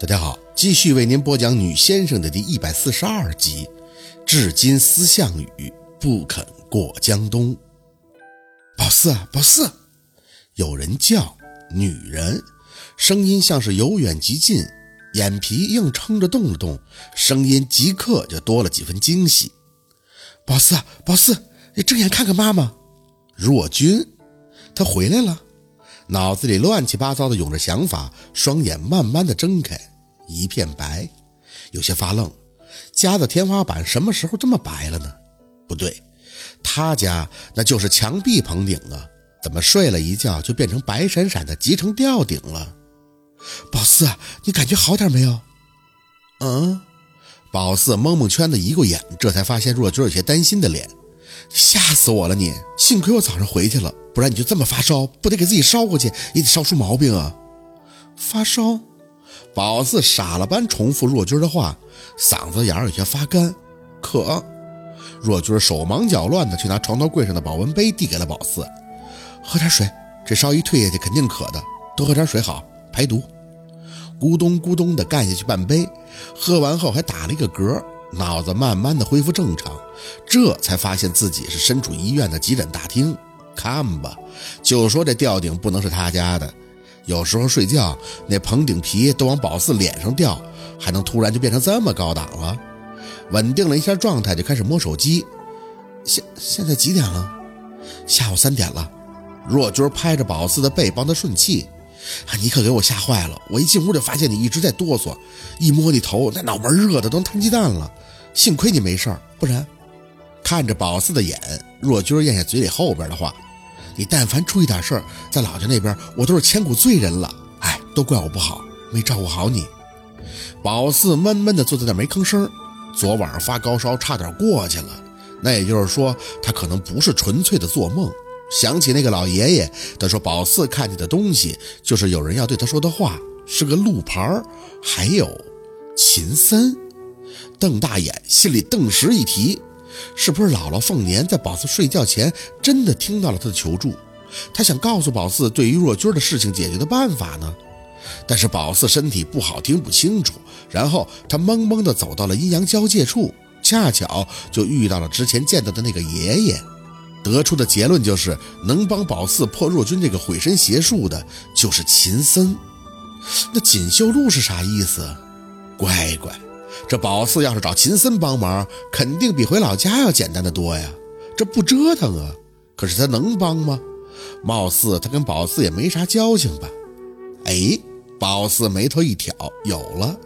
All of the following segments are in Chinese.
大家好，继续为您播讲《女先生》的第一百四十二集。至今思项羽，不肯过江东。宝四，宝四，有人叫，女人，声音像是由远及近，眼皮硬撑着动了动，声音即刻就多了几分惊喜。宝四，宝四，你睁眼看看妈妈。若君，她回来了。脑子里乱七八糟的涌着想法，双眼慢慢的睁开，一片白，有些发愣。家的天花板什么时候这么白了呢？不对，他家那就是墙壁棚顶啊，怎么睡了一觉就变成白闪闪的集成吊顶了？宝四，你感觉好点没有？嗯，宝四蒙蒙圈的移过眼，这才发现若君有些担心的脸。吓死我了！你幸亏我早上回去了，不然你就这么发烧，不得给自己烧过去，也得烧出毛病啊！发烧？宝四傻了般重复若君的话，嗓子眼儿有些发干。渴？若君手忙脚乱的去拿床头柜上的保温杯递给了宝四，喝点水，这烧一退下去肯定渴的，多喝点水好排毒。咕咚咕咚的干下去半杯，喝完后还打了一个嗝。脑子慢慢的恢复正常，这才发现自己是身处医院的急诊大厅。看吧，就说这吊顶不能是他家的。有时候睡觉那棚顶皮都往宝四脸上掉，还能突然就变成这么高档了？稳定了一下状态，就开始摸手机。现现在几点了？下午三点了。若军拍着宝四的背帮他顺气。你可给我吓坏了！我一进屋就发现你一直在哆嗦，一摸你头，那脑门热的都摊鸡蛋了。幸亏你没事儿，不然……看着宝四的眼，若君咽下嘴里后边的话：“你但凡出一点事儿，在老家那边我都是千古罪人了。哎，都怪我不好，没照顾好你。”宝四闷闷地坐在那没吭声。昨晚上发高烧，差点过去了。那也就是说，他可能不是纯粹的做梦。想起那个老爷爷，他说宝四看见的东西就是有人要对他说的话，是个路牌还有秦森。瞪大眼，心里顿时一提，是不是姥姥凤年在宝四睡觉前真的听到了他的求助？他想告诉宝四对于若君的事情解决的办法呢？但是宝四身体不好，听不清楚。然后他懵懵地走到了阴阳交界处，恰巧就遇到了之前见到的那个爷爷。得出的结论就是，能帮宝四破若君这个毁身邪术的，就是秦森。那锦绣路是啥意思？乖乖，这宝四要是找秦森帮忙，肯定比回老家要简单的多呀。这不折腾啊？可是他能帮吗？貌似他跟宝四也没啥交情吧？哎，宝四眉头一挑，有了，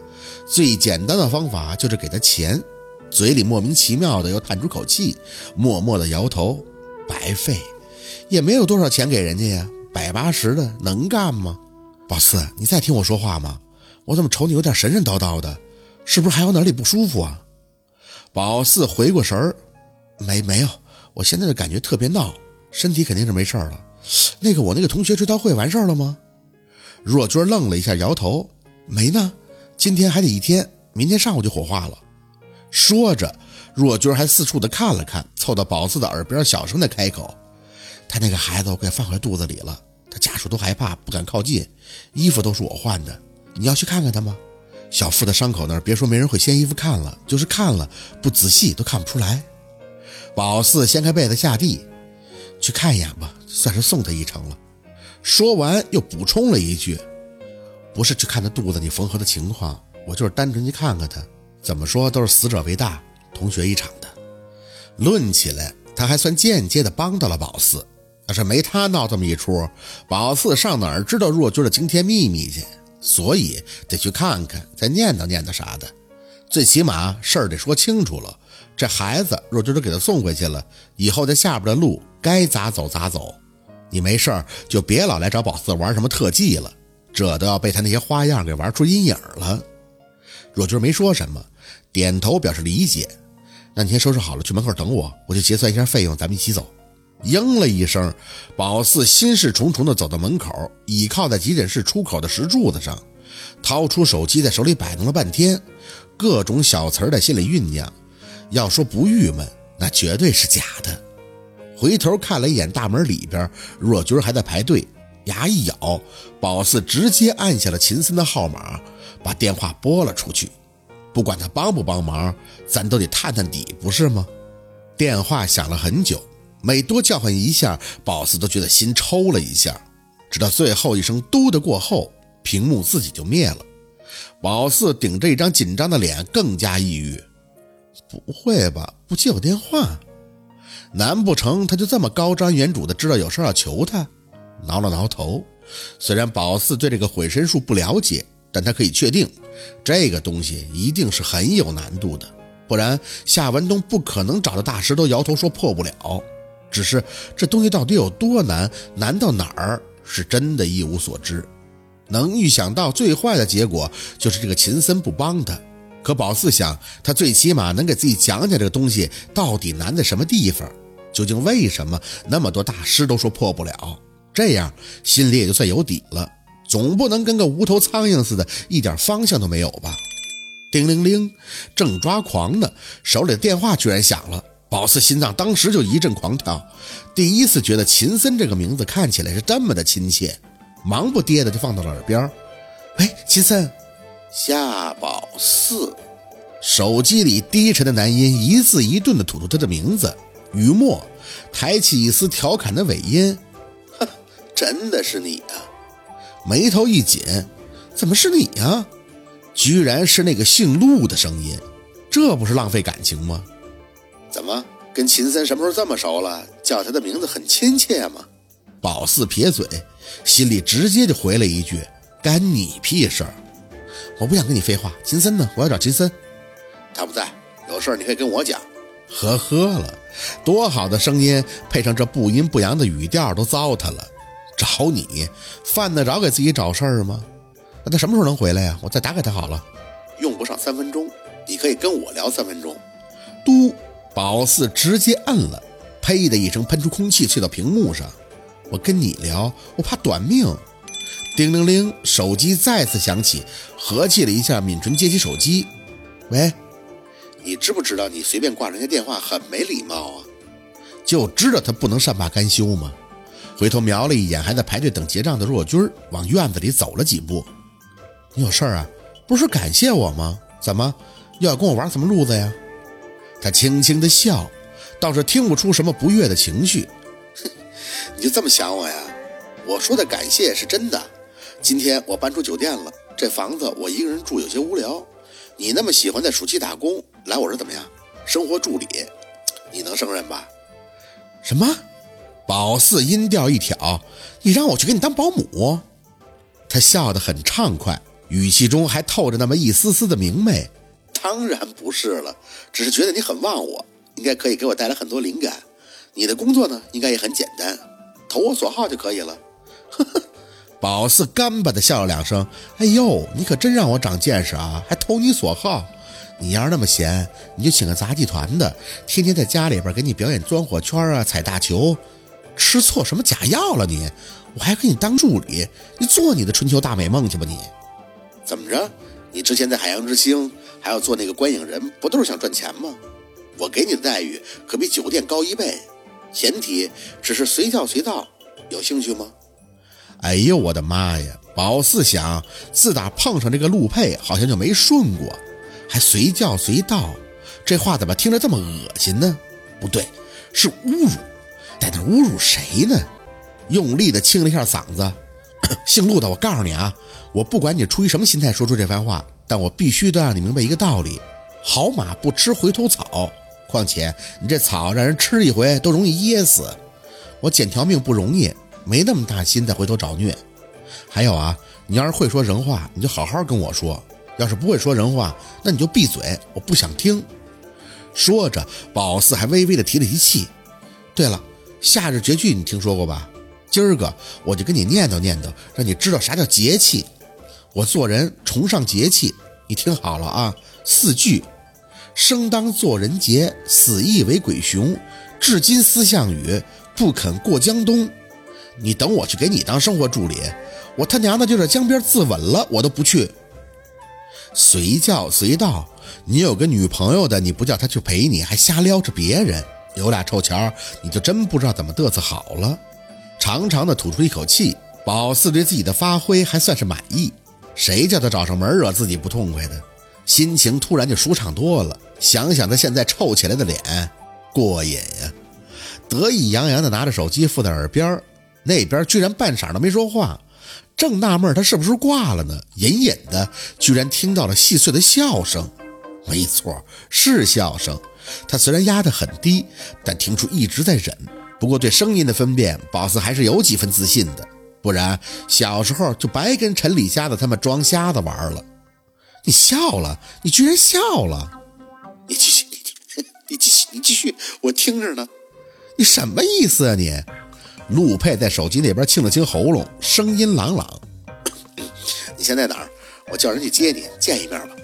最简单的方法就是给他钱。嘴里莫名其妙的又叹出口气，默默的摇头。白费，也没有多少钱给人家呀，百八十的能干吗？宝四，你在听我说话吗？我怎么瞅你有点神神叨叨的，是不是还有哪里不舒服啊？宝四回过神儿，没没有，我现在的感觉特别闹，身体肯定是没事儿了。那个我那个同学追悼会完事儿了吗？若君愣了一下，摇头，没呢，今天还得一天，明天上午就火化了。说着。若君还四处的看了看，凑到宝四的耳边，小声的开口：“他那个孩子，我给放回肚子里了。他家属都害怕，不敢靠近，衣服都是我换的。你要去看看他吗？小腹的伤口那儿，别说没人会掀衣服看了，就是看了不仔细都看不出来。”宝四掀开被子下地，去看一眼吧，算是送他一程了。说完又补充了一句：“不是去看他肚子里缝合的情况，我就是单纯去看看他。怎么说都是死者为大。”同学一场，论起来，他还算间接的帮到了宝四。要是没他闹这么一出，宝四上哪儿知道若君的惊天秘密去？所以得去看看，再念叨念叨啥的。最起码事儿得说清楚了。这孩子若君都给他送回去了，以后在下边的路该咋走咋走。你没事儿就别老来找宝四玩什么特技了，这都要被他那些花样给玩出阴影了。若君没说什么，点头表示理解。那你先收拾好了，去门口等我，我就结算一下费用，咱们一起走。应了一声，宝四心事重重地走到门口，倚靠在急诊室出口的石柱子上，掏出手机，在手里摆弄了半天，各种小词在心里酝酿。要说不郁闷，那绝对是假的。回头看了一眼大门里边，若君还在排队，牙一咬，宝四直接按下了秦森的号码，把电话拨了出去。不管他帮不帮忙，咱都得探探底，不是吗？电话响了很久，每多叫唤一下，宝四都觉得心抽了一下。直到最后一声“嘟”的过后，屏幕自己就灭了。宝四顶着一张紧张的脸，更加抑郁。不会吧？不接我电话？难不成他就这么高瞻远瞩的知道有事要求他？挠了挠头，虽然宝四对这个毁身术不了解，但他可以确定，这个东西一定是很有难度的，不然夏文东不可能找到大师都摇头说破不了。只是这东西到底有多难，难到哪儿，是真的一无所知。能预想到最坏的结果就是这个秦森不帮他，可宝四想，他最起码能给自己讲讲这个东西到底难在什么地方，究竟为什么那么多大师都说破不了，这样心里也就算有底了。总不能跟个无头苍蝇似的，一点方向都没有吧？叮铃铃，正抓狂呢，手里的电话居然响了。宝四心脏当时就一阵狂跳，第一次觉得秦森这个名字看起来是这么的亲切。忙不迭的就放到了耳边。喂，秦森，夏宝四。手机里低沉的男音一字一顿的吐出他的名字。雨墨抬起一丝调侃的尾音：“哼，真的是你啊！”眉头一紧：“怎么是你呀？居然是那个姓陆的声音，这不是浪费感情吗？怎么跟秦森什么时候这么熟了？叫他的名字很亲切吗？”宝四撇嘴。心里直接就回了一句：“干你屁事儿！我不想跟你废话。秦森呢？我要找秦森，他不在，有事你可以跟我讲。”呵呵了，多好的声音，配上这不阴不阳的语调，都糟蹋了。找你，犯得着给自己找事儿吗？那他什么时候能回来呀？我再打给他好了。用不上三分钟，你可以跟我聊三分钟。嘟，宝四直接摁了，呸的一声喷出空气，碎到屏幕上。我跟你聊，我怕短命。叮铃铃，手机再次响起，和气了一下，抿唇接起手机。喂，你知不知道你随便挂人家电话很没礼貌啊？就知道他不能善罢甘休吗？回头瞄了一眼还在排队等结账的若君，往院子里走了几步。你有事儿啊？不是感谢我吗？怎么又要跟我玩什么路子呀？他轻轻的笑，倒是听不出什么不悦的情绪。哼 你就这么想我呀？我说的感谢是真的。今天我搬出酒店了，这房子我一个人住有些无聊。你那么喜欢在暑期打工，来我这怎么样？生活助理，你能胜任吧？什么？宝四音调一挑，你让我去给你当保姆？他笑得很畅快，语气中还透着那么一丝丝的明媚。当然不是了，只是觉得你很忘我，应该可以给我带来很多灵感。你的工作呢，应该也很简单，投我所好就可以了。呵呵，宝四干巴的笑了两声。哎呦，你可真让我长见识啊！还投你所好？你要是那么闲，你就请个杂技团的，天天在家里边给你表演钻火圈啊、踩大球。吃错什么假药了你？我还给你当助理，你做你的春秋大美梦去吧你。怎么着？你之前在海洋之星还要做那个观影人，不都是想赚钱吗？我给你的待遇可比酒店高一倍。前提只是随叫随到，有兴趣吗？哎呦我的妈呀！宝四想，自打碰上这个陆佩，好像就没顺过，还随叫随到，这话怎么听着这么恶心呢？不对，是侮辱，在那侮辱谁呢？用力的清了一下嗓子，姓陆的，我告诉你啊，我不管你出于什么心态说出这番话，但我必须得让你明白一个道理：好马不吃回头草。况且你这草让人吃一回都容易噎死，我捡条命不容易，没那么大心再回头找虐。还有啊，你要是会说人话，你就好好跟我说；要是不会说人话，那你就闭嘴，我不想听。说着，宝四还微微的提了提气。对了，夏日绝句你听说过吧？今儿个我就跟你念叨念叨，让你知道啥叫节气。我做人崇尚节气，你听好了啊，四句。生当作人杰，死亦为鬼雄。至今思项羽，不肯过江东。你等我去给你当生活助理，我他娘的就在江边自刎了，我都不去。随叫随到，你有个女朋友的，你不叫她去陪你，还瞎撩着别人，有俩臭钱儿你就真不知道怎么嘚瑟好了。长长的吐出一口气，宝四对自己的发挥还算是满意。谁叫他找上门惹自己不痛快的？心情突然就舒畅多了。想想他现在臭起来的脸，过瘾呀！得意洋洋的拿着手机附在耳边，那边居然半晌都没说话。正纳闷他是不是挂了呢，隐隐的居然听到了细碎的笑声。没错，是笑声。他虽然压得很低，但听出一直在忍。不过对声音的分辨，宝四还是有几分自信的。不然小时候就白跟陈李瞎子他们装瞎子玩了。你笑了，你居然笑了！你继续，你你继续，你继续，我听着呢。你什么意思啊你？陆佩在手机那边清了清喉咙，声音朗朗：“ 你现在哪儿？我叫人去接你，见一面吧。”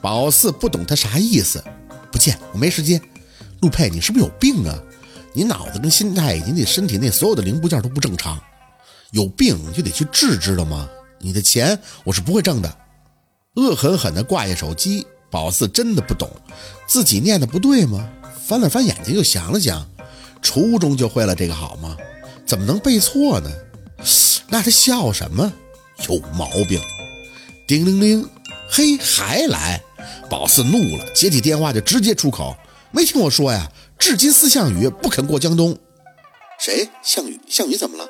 宝四不懂他啥意思，不见我没时间。陆佩，你是不是有病啊？你脑子跟心态以及你身体内所有的零部件都不正常，有病就得去治，知道吗？你的钱我是不会挣的。恶狠狠地挂下手机，宝四真的不懂自己念的不对吗？翻了翻眼睛，又想了想，初中就会了这个好吗？怎么能背错呢？那他笑什么？有毛病！叮铃铃，嘿，还来！宝四怒了，接起电话就直接出口：“没听我说呀？至今思项羽不肯过江东。”谁？项羽？项羽怎么了？